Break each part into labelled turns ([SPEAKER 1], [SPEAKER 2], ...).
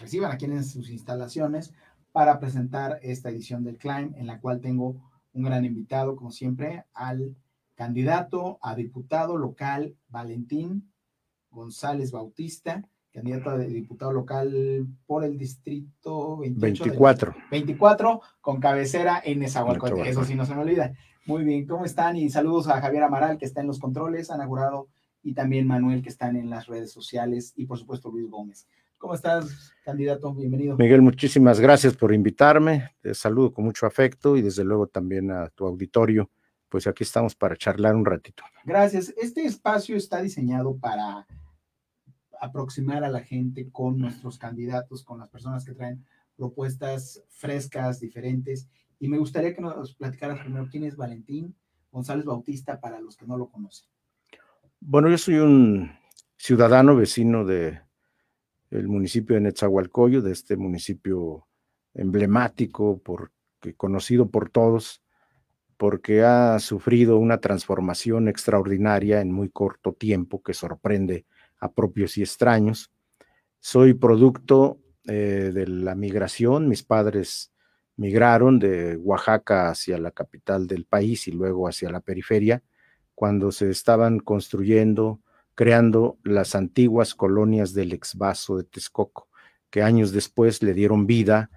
[SPEAKER 1] reciban aquí en sus instalaciones para presentar esta edición del Climb, en la cual tengo un gran invitado, como siempre, al candidato a diputado local Valentín González Bautista, candidato a diputado local por el distrito
[SPEAKER 2] 24.
[SPEAKER 1] 24, con cabecera en Nezahualcóyotl. Eso sí no se me olvida. Muy bien, ¿cómo están? Y saludos a Javier Amaral, que está en los controles, Ana Jurado y también Manuel, que están en las redes sociales, y por supuesto Luis Gómez. ¿Cómo estás, candidato? Bienvenido.
[SPEAKER 2] Miguel, muchísimas gracias por invitarme. Te saludo con mucho afecto y desde luego también a tu auditorio. Pues aquí estamos para charlar un ratito.
[SPEAKER 1] Gracias. Este espacio está diseñado para aproximar a la gente con nuestros candidatos, con las personas que traen propuestas frescas, diferentes. Y me gustaría que nos platicaras primero quién es Valentín González Bautista para los que no lo conocen.
[SPEAKER 2] Bueno, yo soy un ciudadano vecino de el municipio de Netzahualcoyo, de este municipio emblemático, conocido por todos, porque ha sufrido una transformación extraordinaria en muy corto tiempo que sorprende a propios y extraños. Soy producto eh, de la migración, mis padres migraron de Oaxaca hacia la capital del país y luego hacia la periferia, cuando se estaban construyendo creando las antiguas colonias del exvaso de Texcoco, que años después le dieron vida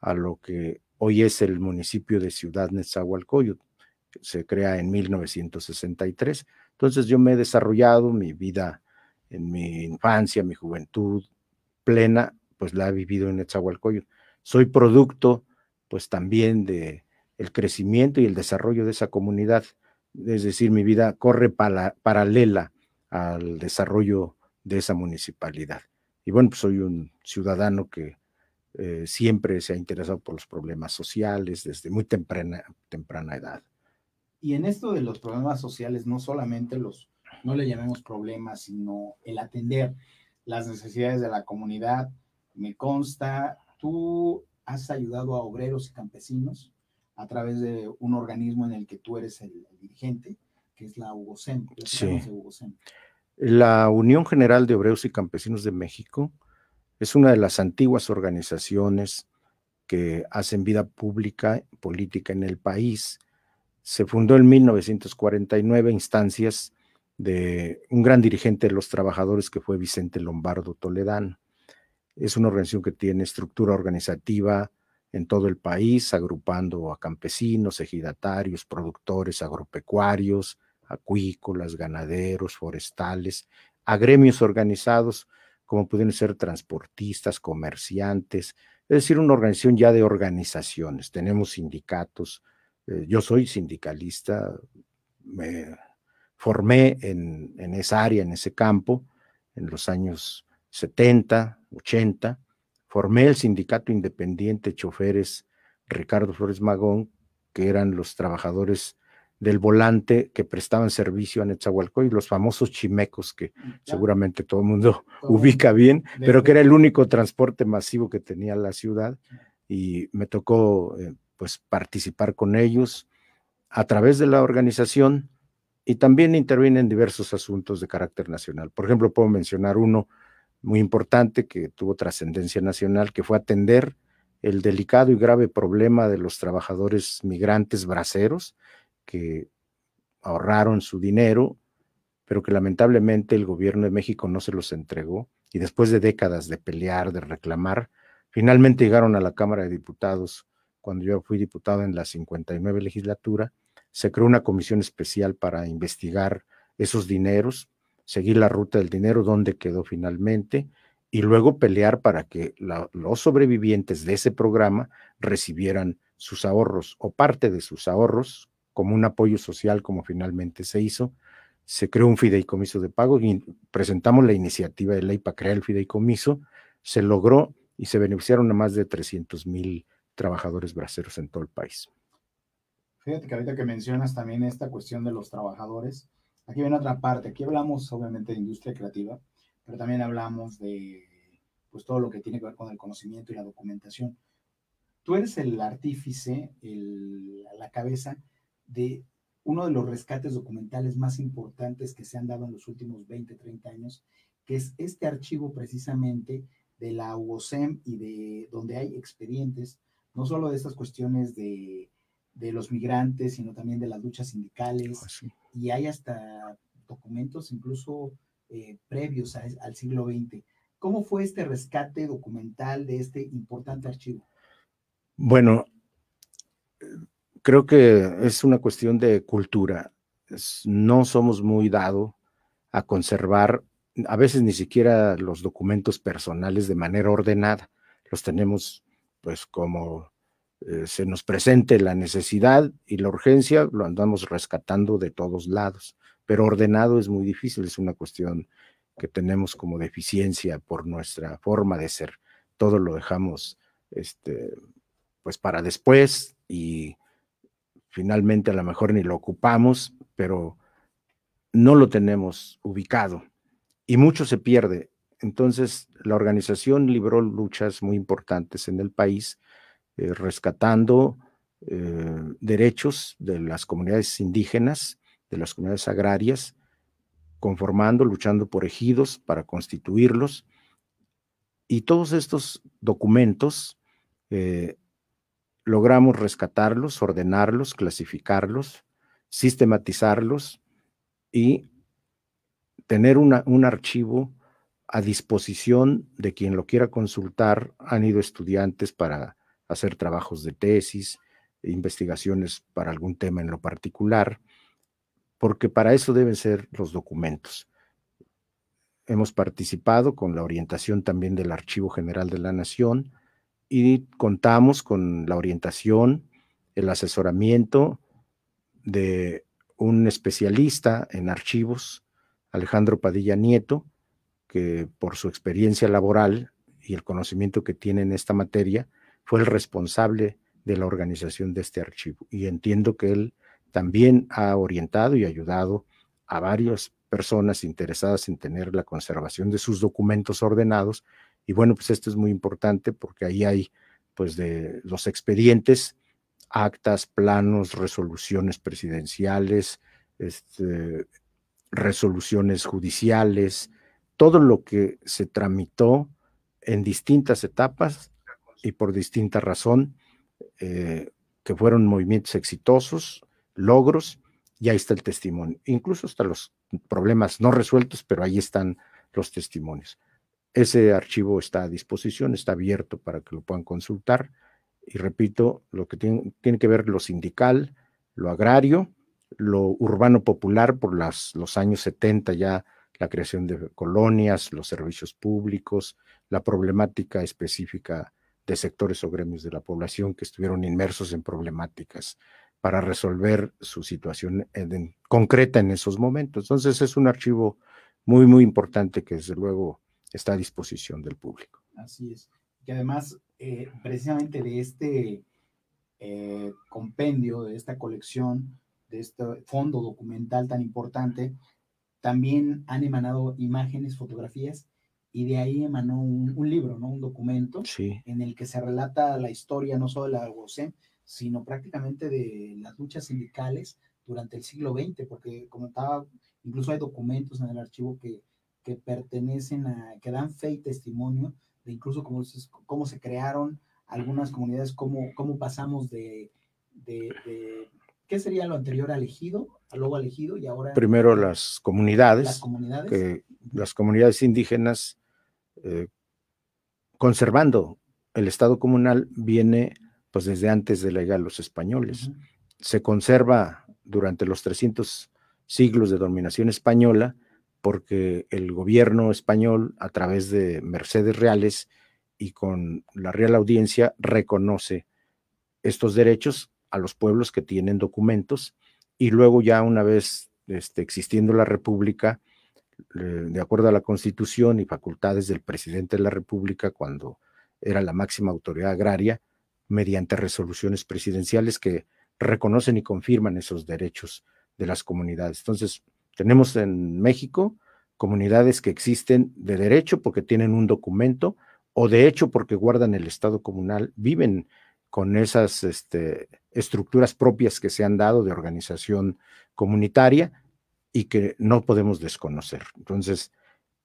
[SPEAKER 2] a lo que hoy es el municipio de Ciudad Nezahualcóyotl. Se crea en 1963. Entonces yo me he desarrollado mi vida en mi infancia, mi juventud plena, pues la he vivido en Nezahualcóyotl. Soy producto, pues también de el crecimiento y el desarrollo de esa comunidad. Es decir, mi vida corre paralela al desarrollo de esa municipalidad. Y bueno, pues soy un ciudadano que eh, siempre se ha interesado por los problemas sociales desde muy temprana, temprana edad.
[SPEAKER 1] Y en esto de los problemas sociales, no solamente los, no le llamemos problemas, sino el atender las necesidades de la comunidad. Me consta, tú has ayudado a obreros y campesinos a través de un organismo en el que tú eres el dirigente que es la UGOSEM.
[SPEAKER 2] Sí. La Unión General de Obreros y Campesinos de México es una de las antiguas organizaciones que hacen vida pública, política en el país. Se fundó en 1949 instancias de un gran dirigente de los trabajadores que fue Vicente Lombardo Toledano. Es una organización que tiene estructura organizativa en todo el país, agrupando a campesinos, ejidatarios, productores agropecuarios, acuícolas, ganaderos, forestales, a gremios organizados como pueden ser transportistas, comerciantes, es decir, una organización ya de organizaciones. Tenemos sindicatos, eh, yo soy sindicalista, me formé en, en, esa área, en ese campo, en los años 70, 80, formé el sindicato independiente choferes Ricardo Flores Magón, que eran los trabajadores del volante que prestaban servicio a Netzahualcóyotl, los famosos chimecos que mm, seguramente todo el mundo ubica bien, pero que era el único transporte masivo que tenía la ciudad y me tocó eh, pues participar con ellos a través de la organización y también intervine en diversos asuntos de carácter nacional. Por ejemplo, puedo mencionar uno muy importante que tuvo trascendencia nacional, que fue atender el delicado y grave problema de los trabajadores migrantes braceros, que ahorraron su dinero, pero que lamentablemente el gobierno de México no se los entregó y después de décadas de pelear, de reclamar, finalmente llegaron a la Cámara de Diputados. Cuando yo fui diputado en la 59 legislatura, se creó una comisión especial para investigar esos dineros, seguir la ruta del dinero, dónde quedó finalmente, y luego pelear para que los sobrevivientes de ese programa recibieran sus ahorros o parte de sus ahorros como un apoyo social, como finalmente se hizo. Se creó un fideicomiso de pago y presentamos la iniciativa de ley para crear el fideicomiso. Se logró y se beneficiaron a más de 300 mil trabajadores braceros en todo el país.
[SPEAKER 1] Fíjate que ahorita que mencionas también esta cuestión de los trabajadores, aquí viene otra parte. Aquí hablamos obviamente de industria creativa, pero también hablamos de pues todo lo que tiene que ver con el conocimiento y la documentación. Tú eres el artífice, el, la cabeza de uno de los rescates documentales más importantes que se han dado en los últimos 20, 30 años, que es este archivo precisamente de la UOSEM y de donde hay expedientes, no solo de estas cuestiones de, los migrantes, sino también de las luchas sindicales, ah, y hay hasta documentos incluso eh, previos al siglo XX. ¿Cómo fue este rescate documental de este importante archivo?
[SPEAKER 2] Bueno, creo que es una cuestión de cultura. No somos muy dados a conservar a veces ni siquiera los documentos personales de manera ordenada. Los tenemos pues como eh, se nos presente la necesidad y la urgencia, lo andamos rescatando de todos lados, pero ordenado es muy difícil, es una cuestión que tenemos como deficiencia por nuestra forma de ser. Todo lo dejamos este, pues para después y finalmente a lo mejor ni lo ocupamos, pero no lo tenemos ubicado y mucho se pierde. Entonces, la organización libró luchas muy importantes en el país, eh, rescatando eh, derechos de las comunidades indígenas, de las comunidades agrarias, conformando, luchando por ejidos para constituirlos. Y todos estos documentos eh, logramos rescatarlos, ordenarlos, clasificarlos, sistematizarlos y tener un archivo a disposición de quien lo quiera consultar. Han ido estudiantes para hacer trabajos de tesis, investigaciones para algún tema en lo particular, porque para eso deben ser los documentos. Hemos participado con la orientación también del Archivo General de la Nación y contamos con la orientación, el asesoramiento de un especialista en archivos Alejandro Padilla Nieto, que por su experiencia laboral y el conocimiento que tiene en esta materia, fue el responsable de la organización de este archivo. Y entiendo que él también ha orientado y ayudado a varias personas interesadas en tener la conservación de sus documentos ordenados. Y bueno, pues esto es muy importante porque ahí hay pues de los expedientes, actas, planos, resoluciones presidenciales, este, resoluciones judiciales, todo lo que se tramitó en distintas etapas y por distinta razón, eh, que fueron movimientos exitosos, logros, y ahí está el testimonio, incluso hasta los problemas no resueltos, pero ahí están los testimonios. Ese archivo está a disposición, está abierto para que lo puedan consultar. Y repito, lo que tiene, que ver lo sindical, lo agrario, lo urbano popular por las, los años 70 ya la creación de colonias, los servicios públicos, la problemática específica de sectores o gremios de la población que estuvieron inmersos en problemáticas para resolver su situación concreta en esos momentos. Entonces es un archivo muy, muy importante que desde luego está a disposición del público.
[SPEAKER 1] Así es. Que además, eh, precisamente de este eh, compendio, de esta colección, de este fondo documental tan importante, también han emanado imágenes, fotografías, y de ahí emanó un, libro, ¿no? Un documento en el que se relata la historia no solo de la UOCEM, sino prácticamente de las luchas sindicales durante el siglo XX, porque como estaba, incluso hay documentos en el archivo que, que pertenecen a, que dan fe y testimonio de incluso cómo, cómo se crearon algunas comunidades, cómo, cómo pasamos de, de ¿Qué sería lo anterior al ejido, al luego elegido y ahora?
[SPEAKER 2] Primero las comunidades. Las comunidades. Que las comunidades indígenas, eh, conservando el Estado comunal, viene pues desde antes de la llegada de los españoles. Se conserva durante los 300 siglos de dominación española porque el gobierno español, a través de Mercedes Reales y con la Real Audiencia, reconoce estos derechos a los pueblos que tienen documentos y luego ya una vez este, existiendo la República, de acuerdo a la Constitución y facultades del presidente de la República cuando era la máxima autoridad agraria, mediante resoluciones presidenciales que reconocen y confirman esos derechos de las comunidades. Entonces, tenemos en México comunidades que existen de derecho porque tienen un documento o de hecho porque guardan el Estado comunal, viven con esas este, estructuras propias que se han dado de organización comunitaria y que no podemos desconocer. Entonces,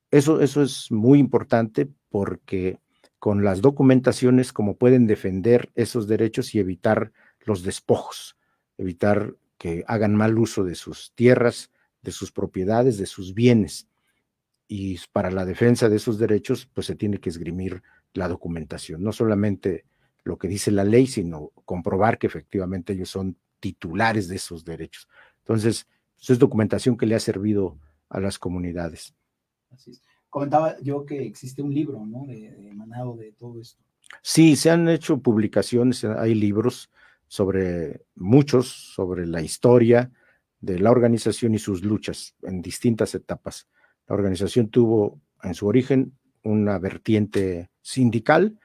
[SPEAKER 2] eso, eso es muy importante porque con las documentaciones como pueden defender esos derechos y evitar los despojos, evitar que hagan mal uso de sus tierras, de sus propiedades, de sus bienes. Y para la defensa de esos derechos, pues se tiene que esgrimir la documentación, no solamente lo que dice la ley, sino comprobar que efectivamente ellos son titulares de esos derechos. Entonces, pues, es documentación que le ha servido a las comunidades.
[SPEAKER 1] Así es. Comentaba yo que existe un libro, ¿no? De, emanado de todo esto.
[SPEAKER 2] Sí, se han hecho publicaciones, hay libros sobre muchos, sobre la historia de la organización y sus luchas en distintas etapas. La organización tuvo en su origen una vertiente sindical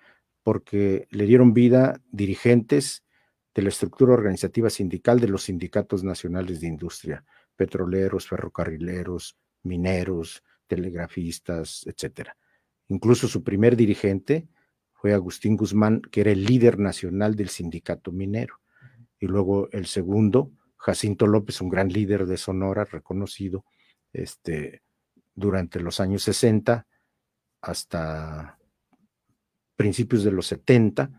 [SPEAKER 2] porque le dieron vida dirigentes de la estructura organizativa sindical de los sindicatos nacionales de industria, petroleros, ferrocarrileros, mineros, telegrafistas, etcétera. Incluso su primer dirigente fue Agustín Guzmán, que era el líder nacional del sindicato minero. Y luego el segundo, Jacinto López, un gran líder de Sonora, reconocido este, durante los años 60 hasta principios de los 70,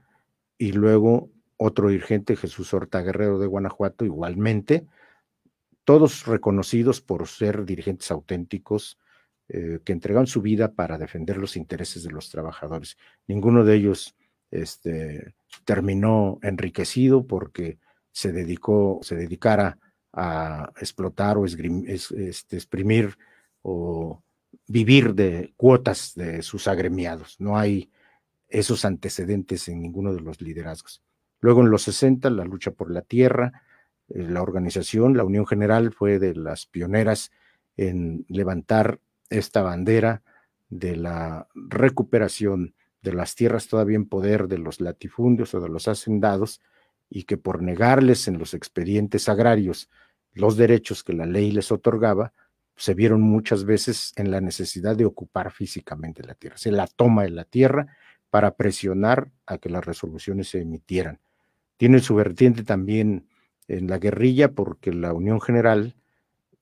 [SPEAKER 2] y luego otro dirigente, Jesús Horta Guerrero de Guanajuato, igualmente, todos reconocidos por ser dirigentes auténticos eh, que entregaron su vida para defender los intereses de los trabajadores. Ninguno de ellos este, terminó enriquecido porque se dedicó, se dedicara a explotar o este, exprimir o vivir de cuotas de sus agremiados. No hay esos antecedentes en ninguno de los liderazgos. Luego en los 60, la lucha por la tierra, eh, la organización, la Unión General fue de las pioneras en levantar esta bandera de la recuperación de las tierras todavía en poder de los latifundios o de los hacendados y que por negarles en los expedientes agrarios los derechos que la ley les otorgaba, se vieron muchas veces en la necesidad de ocupar físicamente la tierra, se la toma de la tierra para presionar a que las resoluciones se emitieran. Tiene su vertiente también en la guerrilla porque la Unión General,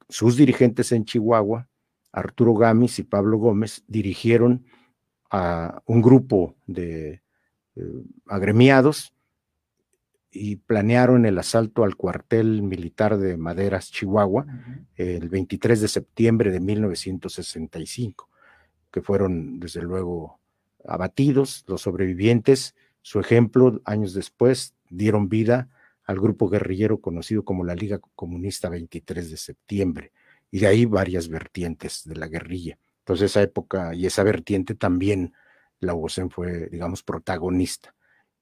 [SPEAKER 2] sus dirigentes en Chihuahua, Arturo Gamis y Pablo Gómez, dirigieron a un grupo de eh, agremiados y planearon el asalto al cuartel militar de Maderas, Chihuahua, el 23 de septiembre de 1965, que fueron desde luego abatidos los sobrevivientes. Su ejemplo, años después, dieron vida al grupo guerrillero conocido como la Liga Comunista 23 de septiembre, y de ahí varias vertientes de la guerrilla. Entonces esa época y esa vertiente también la UOCEN fue, digamos, protagonista.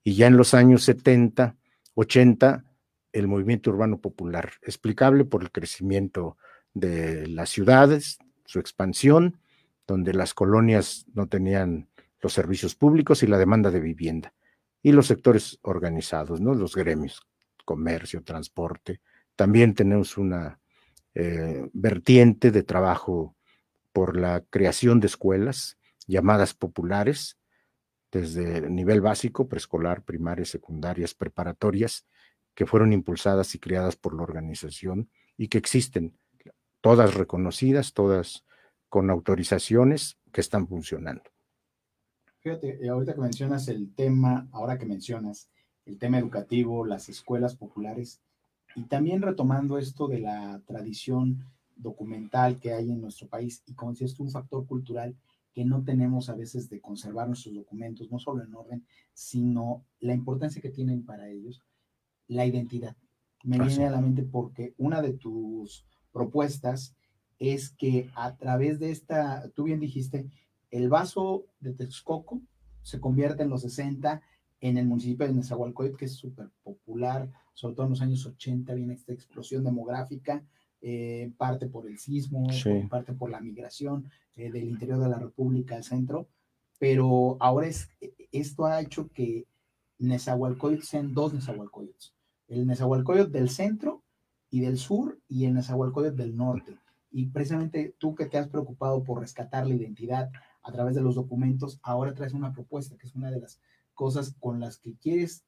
[SPEAKER 2] Y ya en los años 70, 80, el movimiento urbano popular, explicable por el crecimiento de las ciudades, su expansión, donde las colonias no tenían los servicios públicos y la demanda de vivienda, y los sectores organizados, ¿no? Los gremios, comercio, transporte. También tenemos una eh, vertiente de trabajo por la creación de escuelas llamadas populares, desde el nivel básico, preescolar, primarias, secundarias, preparatorias, que fueron impulsadas y creadas por la organización y que existen, todas reconocidas, todas con autorizaciones que están funcionando.
[SPEAKER 1] Fíjate, eh, ahorita que mencionas el tema, ahora que mencionas el tema educativo, las escuelas populares, y también retomando esto de la tradición documental que hay en nuestro país, y como decías tú, un factor cultural que no tenemos a veces de conservar nuestros documentos, no solo en orden, sino la importancia que tienen para ellos, la identidad. Me viene a la mente porque una de tus propuestas es que a través de esta, tú bien dijiste, el vaso de Texcoco se convierte en los 60 en el municipio de Nezahualcóyotl, que es súper popular, sobre todo en los años 80 viene esta explosión demográfica, eh, parte por el sismo, parte por la migración eh, del interior de la República al centro, pero ahora es, esto ha hecho que Nezahualcóyotl sean dos Nezahualcóyotl, el Nezahualcóyotl del centro y del sur y el Nezahualcóyotl del norte. Y precisamente tú que te has preocupado por rescatar la identidad a través de los documentos, ahora traes una propuesta que es una de las cosas con las que quieres,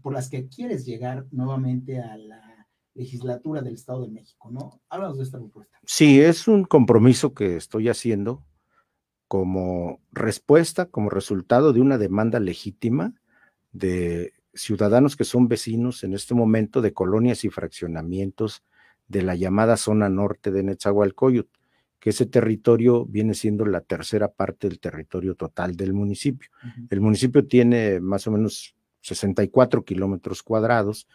[SPEAKER 1] por las que quieres llegar nuevamente a la legislatura del Estado de México, ¿no? Háblanos de esta propuesta.
[SPEAKER 2] Sí, es un compromiso que estoy haciendo como respuesta, como resultado de una demanda legítima de ciudadanos que son vecinos en este momento de colonias y fraccionamientos de la llamada zona norte de Netzahualcoyot, que ese territorio viene siendo la tercera parte del territorio total del municipio. El municipio tiene más o menos 64 kilómetros cuadrados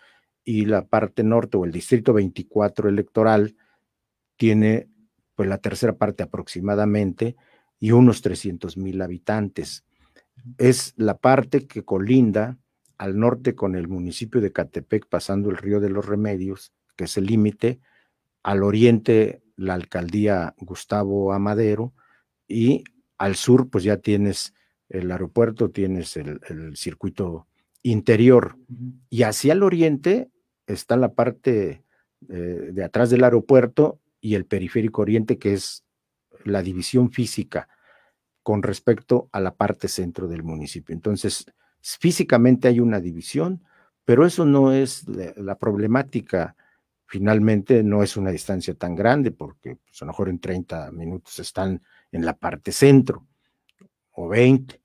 [SPEAKER 2] y la parte norte o el distrito 24 electoral tiene pues la tercera parte aproximadamente y unos 300 mil habitantes. Es la parte que colinda al norte con el municipio de Catepec, pasando el río de los Remedios, que es el límite, al oriente la alcaldía Gustavo Amadero y al sur pues ya tienes el aeropuerto, tienes el, circuito interior y hacia el oriente está la parte eh, de atrás del aeropuerto y el periférico oriente que es la división física con respecto a la parte centro del municipio. Entonces, físicamente hay una división, pero eso no es la problemática finalmente no es una distancia tan grande porque pues, a lo mejor en 30 minutos están en la parte centro o 20,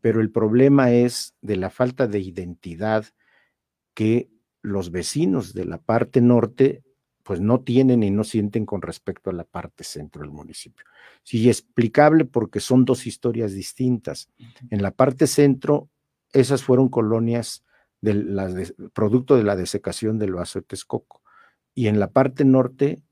[SPEAKER 2] pero el problema es de la falta de identidad que los vecinos de la parte norte pues no tienen y no sienten con respecto a la parte centro del municipio. Sí, explicable porque son dos historias distintas. En la parte centro, esas fueron colonias de producto de la desecación del vaso de Texcoco y en la parte norte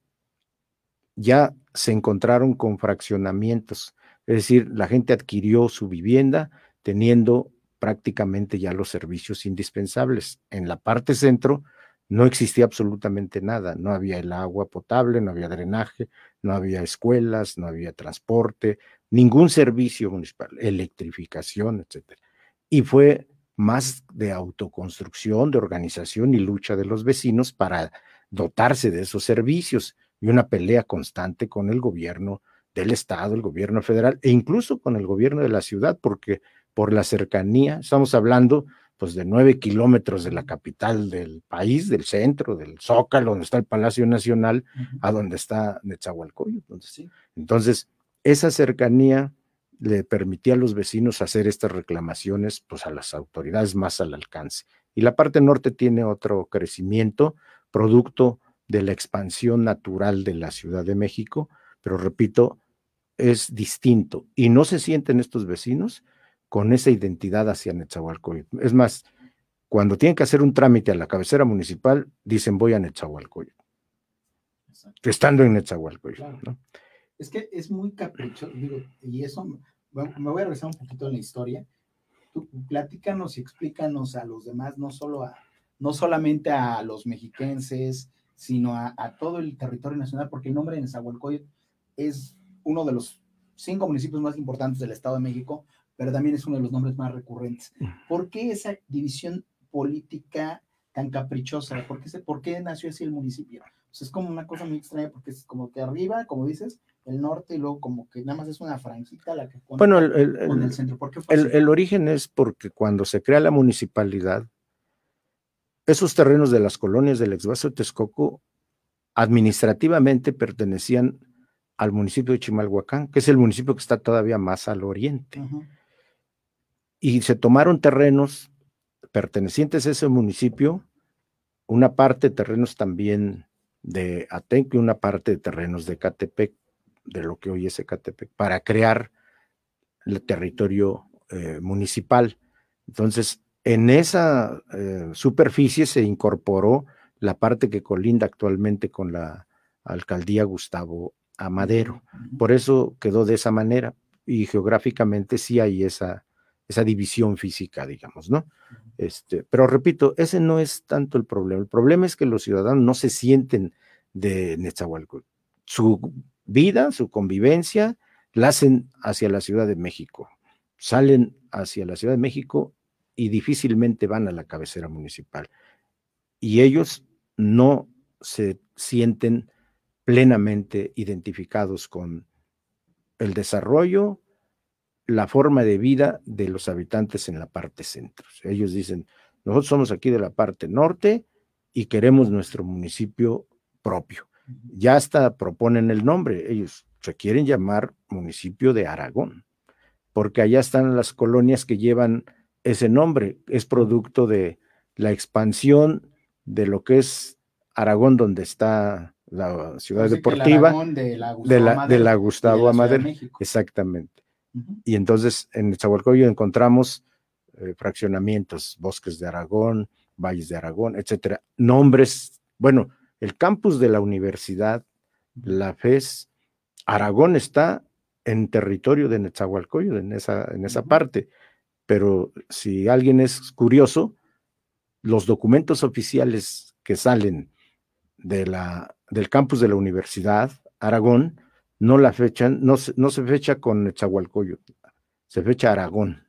[SPEAKER 2] ya se encontraron con fraccionamientos, es decir, la gente adquirió su vivienda teniendo prácticamente ya los servicios indispensables. En la parte centro no existía absolutamente nada, no había el agua potable, no había drenaje, no había escuelas, no había transporte, ningún servicio municipal, electrificación, etcétera. Y fue más de autoconstrucción, de organización y lucha de los vecinos para dotarse de esos servicios y una pelea constante con el gobierno del estado, el gobierno federal e incluso con el gobierno de la ciudad, porque por la cercanía, estamos hablando pues de nueve kilómetros de la capital del país, del centro, del Zócalo, donde está el Palacio Nacional, a donde está Netzahualcoyo. Entonces, entonces, esa cercanía le permitía a los vecinos hacer estas reclamaciones pues a las autoridades más al alcance. Y la parte norte tiene otro crecimiento, producto de la expansión natural de la Ciudad de México, pero repito, es distinto y no se sienten estos vecinos con esa identidad hacia Netzahualcoyotl. Es más, cuando tienen que hacer un trámite a la cabecera municipal, dicen voy a Netzahualcoyotl, estando en Netzahualcoyotl.
[SPEAKER 1] Es que es muy caprichoso, y eso, me voy a regresar un poquito en la historia. Tú platícanos y explícanos a los demás, no solo a, no solamente a los mexiquenses, sino a, todo el territorio nacional, porque el nombre de Nezahualcóyotl es uno de los cinco municipios más importantes del Estado de México, pero también es uno de los nombres más recurrentes. ¿Por qué esa división política tan caprichosa? ¿Por qué, por qué nació así el municipio? es como una cosa muy extraña, porque es como que arriba, como dices, el norte y luego como que nada más es una franjita la que
[SPEAKER 2] pone bueno, el, el, centro. ¿Por qué el, origen es porque cuando se crea la municipalidad, esos terrenos de las colonias del exvaso de Texcoco administrativamente pertenecían al municipio de Chimalhuacán, que es el municipio que está todavía más al oriente. Y se tomaron terrenos pertenecientes a ese municipio, una parte de terrenos también de Atenco y una parte de terrenos de Catepec, de lo que hoy es Catepec, para crear el territorio eh, municipal. Entonces, en esa eh, superficie se incorporó la parte que colinda actualmente con la alcaldía Gustavo Amadero. Por eso quedó de esa manera y geográficamente sí hay esa, esa división física, digamos, ¿no? Este, pero repito, ese no es tanto el problema. El problema es que los ciudadanos no se sienten de Netzahualcóyotl. Su vida, su convivencia, la hacen hacia la Ciudad de México. Salen hacia la Ciudad de México y difícilmente van a la cabecera municipal. Y ellos no se sienten plenamente identificados con el desarrollo, la forma de vida de los habitantes en la parte centro. Ellos dicen, nosotros somos aquí de la parte norte y queremos nuestro municipio propio. Ya hasta proponen el nombre, ellos se quieren llamar municipio de Aragón, porque allá están las colonias que llevan ese nombre, es producto de la expansión de lo que es Aragón, donde está la ciudad deportiva
[SPEAKER 1] de la
[SPEAKER 2] Gustavo, Amadero, exactamente. Y entonces en Nezahualcóyotl encontramos eh, fraccionamientos, bosques de Aragón, valles de Aragón, etcétera. Nombres, bueno, el campus de la universidad, la FES, Aragón está en territorio de Nezahualcóyotl, en esa, en esa parte. Pero si alguien es curioso, los documentos oficiales que salen de la, del campus de la Universidad Aragón no la fechan, no, no se fecha con Nezahualcóyotl, se fecha Aragón.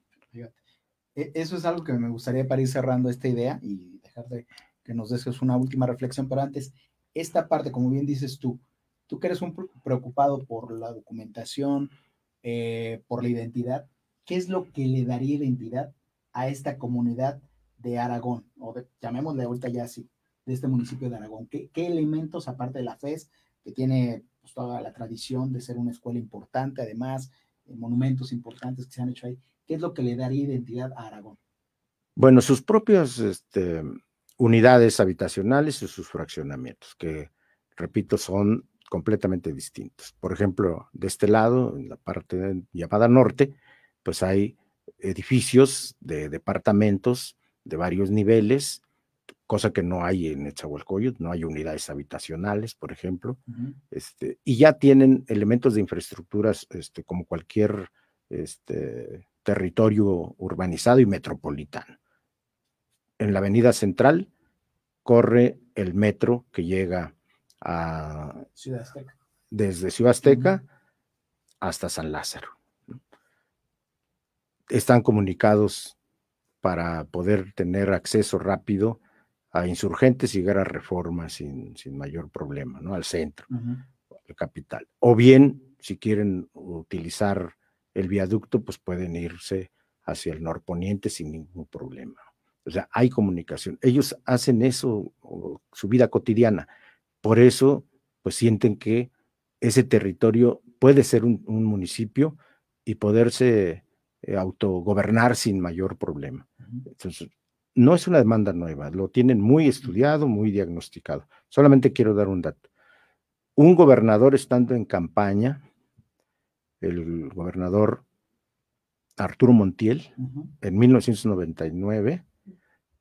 [SPEAKER 1] E, eso es algo que me gustaría para ir cerrando esta idea y dejar de que nos dejes una última reflexión, pero antes, esta parte, como bien dices tú, tú que eres un preocupado por la documentación, eh, por la identidad, ¿qué es lo que le daría identidad a esta comunidad de Aragón? O de, llamémosle ahorita ya así, de este municipio de Aragón. ¿Qué, elementos, aparte de la FES, que tiene pues, toda la tradición de ser una escuela importante, además, eh, monumentos importantes que se han hecho ahí, ¿qué es lo que le daría identidad a Aragón?
[SPEAKER 2] Bueno, sus propias este, unidades habitacionales y sus fraccionamientos, que, repito, son completamente distintos. Por ejemplo, de este lado, en la parte llamada norte, pues hay edificios de departamentos de varios niveles, cosa que no hay en Etzahualcoyot, no hay unidades habitacionales, por ejemplo, este, y ya tienen elementos de infraestructuras este, como cualquier este, territorio urbanizado y metropolitano. En la avenida central corre el metro que llega a
[SPEAKER 1] Ciudad Azteca.
[SPEAKER 2] desde Ciudad Azteca hasta San Lázaro. Están comunicados para poder tener acceso rápido a insurgentes y llegar a reforma sin, sin mayor problema, ¿no? Al centro, al capital. O bien, si quieren utilizar el viaducto, pues pueden irse hacia el norponiente sin ningún problema. O sea, hay comunicación. Ellos hacen eso, su vida cotidiana. Por eso, pues sienten que ese territorio puede ser un, municipio y poderse eh, autogobernar sin mayor problema. Entonces, no es una demanda nueva, lo tienen muy estudiado, muy diagnosticado. Solamente quiero dar un dato. Un gobernador estando en campaña, el gobernador Arturo Montiel, en 1999,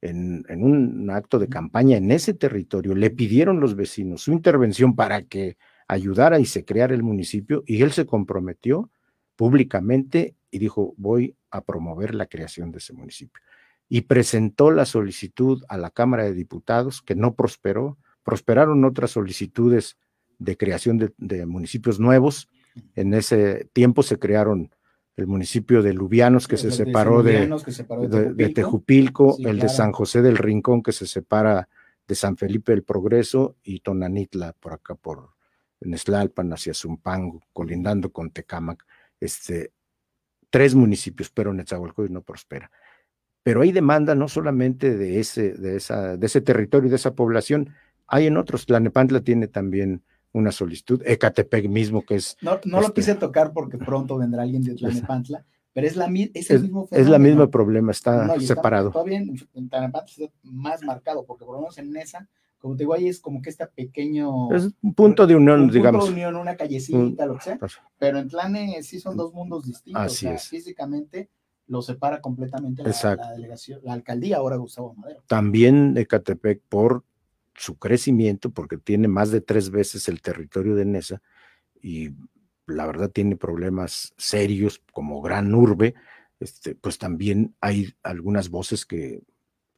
[SPEAKER 2] en, un acto de campaña en ese territorio, le pidieron los vecinos su intervención para que ayudara y se creara el municipio y él se comprometió públicamente y dijo, voy a promover la creación de ese municipio. Y presentó la solicitud a la Cámara de Diputados, que no prosperó. Prosperaron otras solicitudes de creación de, de municipios nuevos. En ese tiempo se crearon el municipio de Lubianos que, se, separó de, de, Tejupilco, el de San José del Rincón que se separa de San Felipe del Progreso y Tonanitla por acá por Neslalpan hacia Zumpango, colindando con Tecámac. Este, tres municipios, pero Netzahualcóyotl no prospera. Pero hay demanda no solamente de ese, de esa, de ese territorio y de esa población, hay en otros. Tlanepantla tiene también una solicitud. Ecatepec mismo, que es.
[SPEAKER 1] No, no lo este quise tocar porque pronto vendrá alguien de Tlanepantla, pero es, la, es el mismo
[SPEAKER 2] Es la misma problema, está separado.
[SPEAKER 1] todavía en, Tlanepantla está más marcado, porque por lo menos en esa, como te digo, ahí es como que este pequeño.
[SPEAKER 2] Es un punto de unión,
[SPEAKER 1] un
[SPEAKER 2] digamos.
[SPEAKER 1] Punto de unión, una callecita, lo que sea. Pero en Tlane sí son dos mundos distintos.
[SPEAKER 2] Así es.
[SPEAKER 1] Físicamente lo separa completamente la, la, delegación, la alcaldía ahora Gustavo Madero.
[SPEAKER 2] También Ecatepec por su crecimiento, porque tiene más de tres veces el territorio de Nesa y la verdad tiene problemas serios como gran urbe, este, pues también hay algunas voces que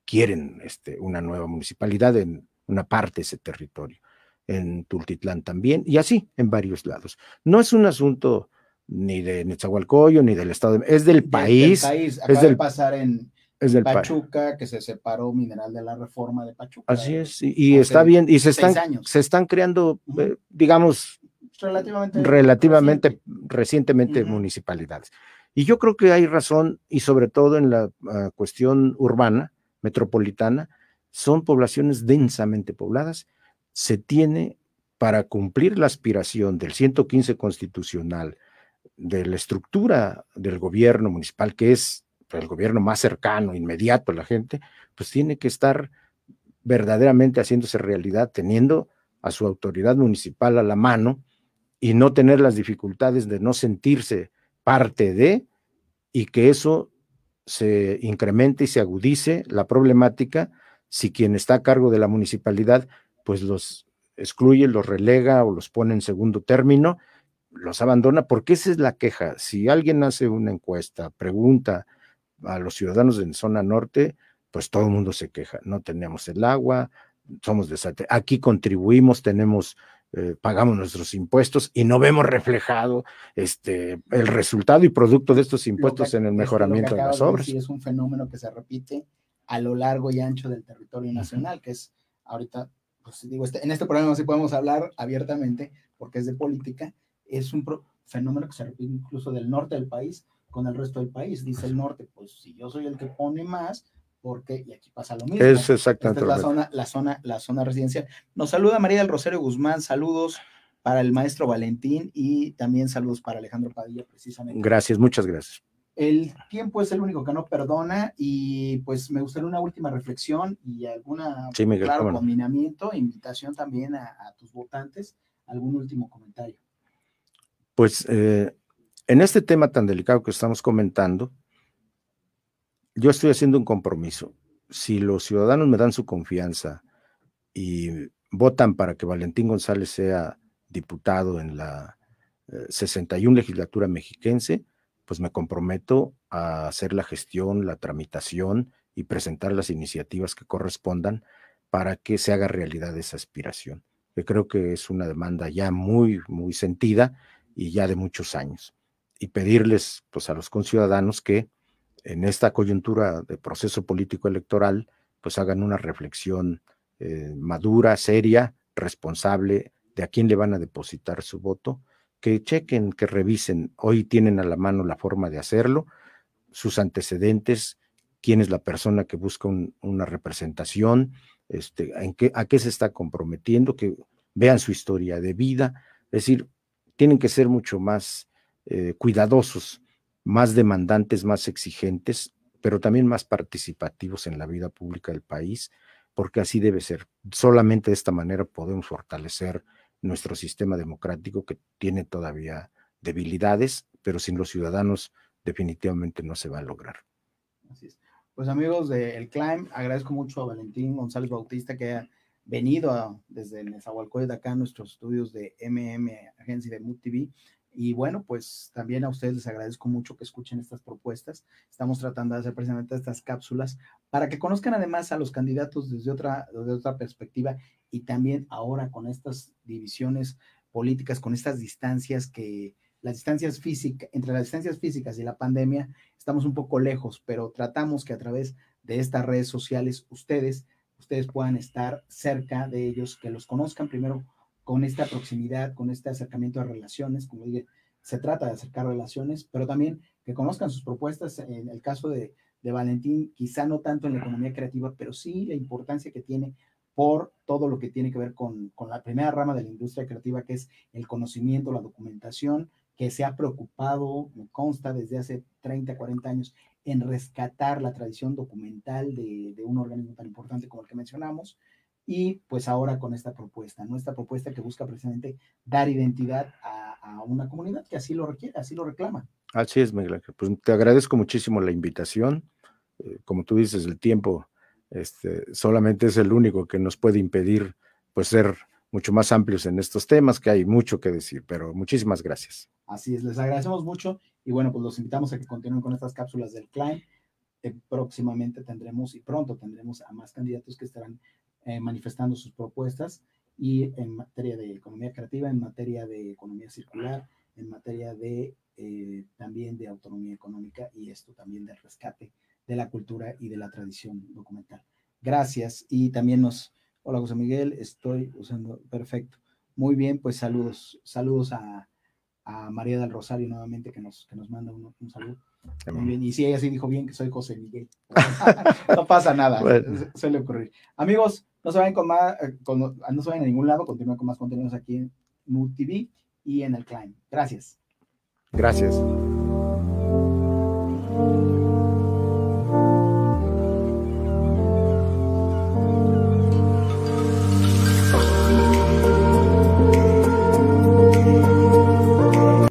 [SPEAKER 2] quieren este, una nueva municipalidad en una parte de ese territorio, en Tultitlán también, y así en varios lados. No es un asunto ni de Netzahualcoyo ni del Estado, es del país.
[SPEAKER 1] país.
[SPEAKER 2] es
[SPEAKER 1] del, pasar en, es del Pachuca, que se separó Mineral de la Reforma de Pachuca.
[SPEAKER 2] Así es, y, está bien, y se están, se están creando, eh, digamos,
[SPEAKER 1] relativamente,
[SPEAKER 2] relativamente recientemente municipalidades. Y yo creo que hay razón, y sobre todo en la ah, cuestión urbana, metropolitana, son poblaciones densamente pobladas, se tiene para cumplir la aspiración del 115 constitucional, de la estructura del gobierno municipal, que es el gobierno más cercano, inmediato a la gente, pues tiene que estar verdaderamente haciéndose realidad, teniendo a su autoridad municipal a la mano y no tener las dificultades de no sentirse parte de y que eso se incremente y se agudice la problemática si quien está a cargo de la municipalidad pues los excluye, los relega o los pone en segundo término, los abandona, porque esa es la queja. Si alguien hace una encuesta, pregunta a los ciudadanos en zona norte, pues todo el mundo se queja. No tenemos el agua, somos de aquí contribuimos, tenemos eh, pagamos nuestros impuestos y no vemos reflejado este, el resultado y producto de estos impuestos en el mejoramiento de las obras.
[SPEAKER 1] es un fenómeno que se repite a lo largo y ancho del territorio nacional, que es ahorita, pues digo, este, en este programa sí podemos hablar abiertamente porque es de política, es un fenómeno que se repite incluso del norte del país con el resto del país. Dice el norte, pues si yo soy el que pone más, porque, y aquí pasa lo mismo.
[SPEAKER 2] Es exactamente.
[SPEAKER 1] la zona, la zona, la zona residencial. Nos saluda María del Rosario Guzmán, saludos para el maestro Valentín y también saludos para Alejandro Padilla, precisamente.
[SPEAKER 2] Gracias, muchas gracias.
[SPEAKER 1] El tiempo es el único que no perdona y pues me gustaría una última reflexión y alguna,
[SPEAKER 2] sí,
[SPEAKER 1] claro, combinamiento, invitación también a, tus votantes, algún último comentario.
[SPEAKER 2] Pues eh, en este tema tan delicado que estamos comentando, yo estoy haciendo un compromiso. Si los ciudadanos me dan su confianza y votan para que Valentín González sea diputado en la 61 eh, legislatura mexiquense, pues me comprometo a hacer la gestión, la tramitación y presentar las iniciativas que correspondan para que se haga realidad esa aspiración. Yo creo que es una demanda ya muy, muy sentida y ya de muchos años. Y pedirles pues a los conciudadanos que en esta coyuntura de proceso político electoral, pues hagan una reflexión eh, madura, seria, responsable de a quién le van a depositar su voto, que chequen, que revisen. Hoy tienen a la mano la forma de hacerlo, sus antecedentes, quién es la persona que busca una representación, este, a qué se está comprometiendo, que vean su historia de vida. Es decir, tienen que ser mucho más eh, cuidadosos más demandantes, más exigentes, pero también más participativos en la vida pública del país, porque así debe ser. Solamente de esta manera podemos fortalecer nuestro sistema democrático que tiene todavía debilidades, pero sin los ciudadanos definitivamente no se va a lograr.
[SPEAKER 1] Así es. Pues amigos del El Climb, agradezco mucho a Valentín González Bautista que ha venido desde Nezahualcóyotl acá a nuestros estudios de MM Agencia de Mood TV y bueno, pues también a ustedes les agradezco mucho que escuchen estas propuestas. Estamos tratando de hacer precisamente estas cápsulas para que conozcan además a los candidatos desde otra, desde otra perspectiva y también ahora con estas divisiones políticas, con estas distancias que las distancias físicas, entre las distancias físicas y la pandemia, estamos un poco lejos, pero tratamos que a través de estas redes sociales ustedes, ustedes puedan estar cerca de ellos, que los conozcan primero con esta proximidad, con este acercamiento a relaciones, como dije, se trata de acercar relaciones, pero también que conozcan sus propuestas. En el caso de, Valentín, quizá no tanto en la economía creativa, pero sí la importancia que tiene por todo lo que tiene que ver con, con, la primera rama de la industria creativa, que es el conocimiento, la documentación, que se ha preocupado, me consta, desde hace 30, 40 años, en rescatar la tradición documental de, de un organismo tan importante como el que mencionamos, y pues ahora con esta propuesta, ¿no? Esta propuesta que busca precisamente dar identidad a, una comunidad que así lo requiere, así lo reclama.
[SPEAKER 2] Así es, Miguel Pues te agradezco muchísimo la invitación. Eh, como tú dices, el tiempo este, solamente es el único que nos puede impedir pues ser mucho más amplios en estos temas, que hay mucho que decir, pero muchísimas gracias.
[SPEAKER 1] Así es, les agradecemos mucho y bueno, pues los invitamos a que continúen con estas cápsulas del CLAN. próximamente tendremos y pronto tendremos a más candidatos que estarán eh, manifestando sus propuestas y en materia de economía creativa, en materia de economía circular, en materia de eh, también de autonomía económica y esto también del rescate de la cultura y de la tradición documental. Gracias y también nos, hola José Miguel, estoy usando, perfecto. Muy bien, pues saludos, saludos a, a María del Rosario nuevamente que nos, que nos manda un, un saludo. Muy bien. Y si ella sí dijo bien que soy José Miguel. no pasa nada, suele ocurrir. Amigos, No se vayan con más, eh, no se vayan a ningún lado, continúen con más contenidos aquí en Mood TV y en el Climb. Gracias.
[SPEAKER 2] Gracias.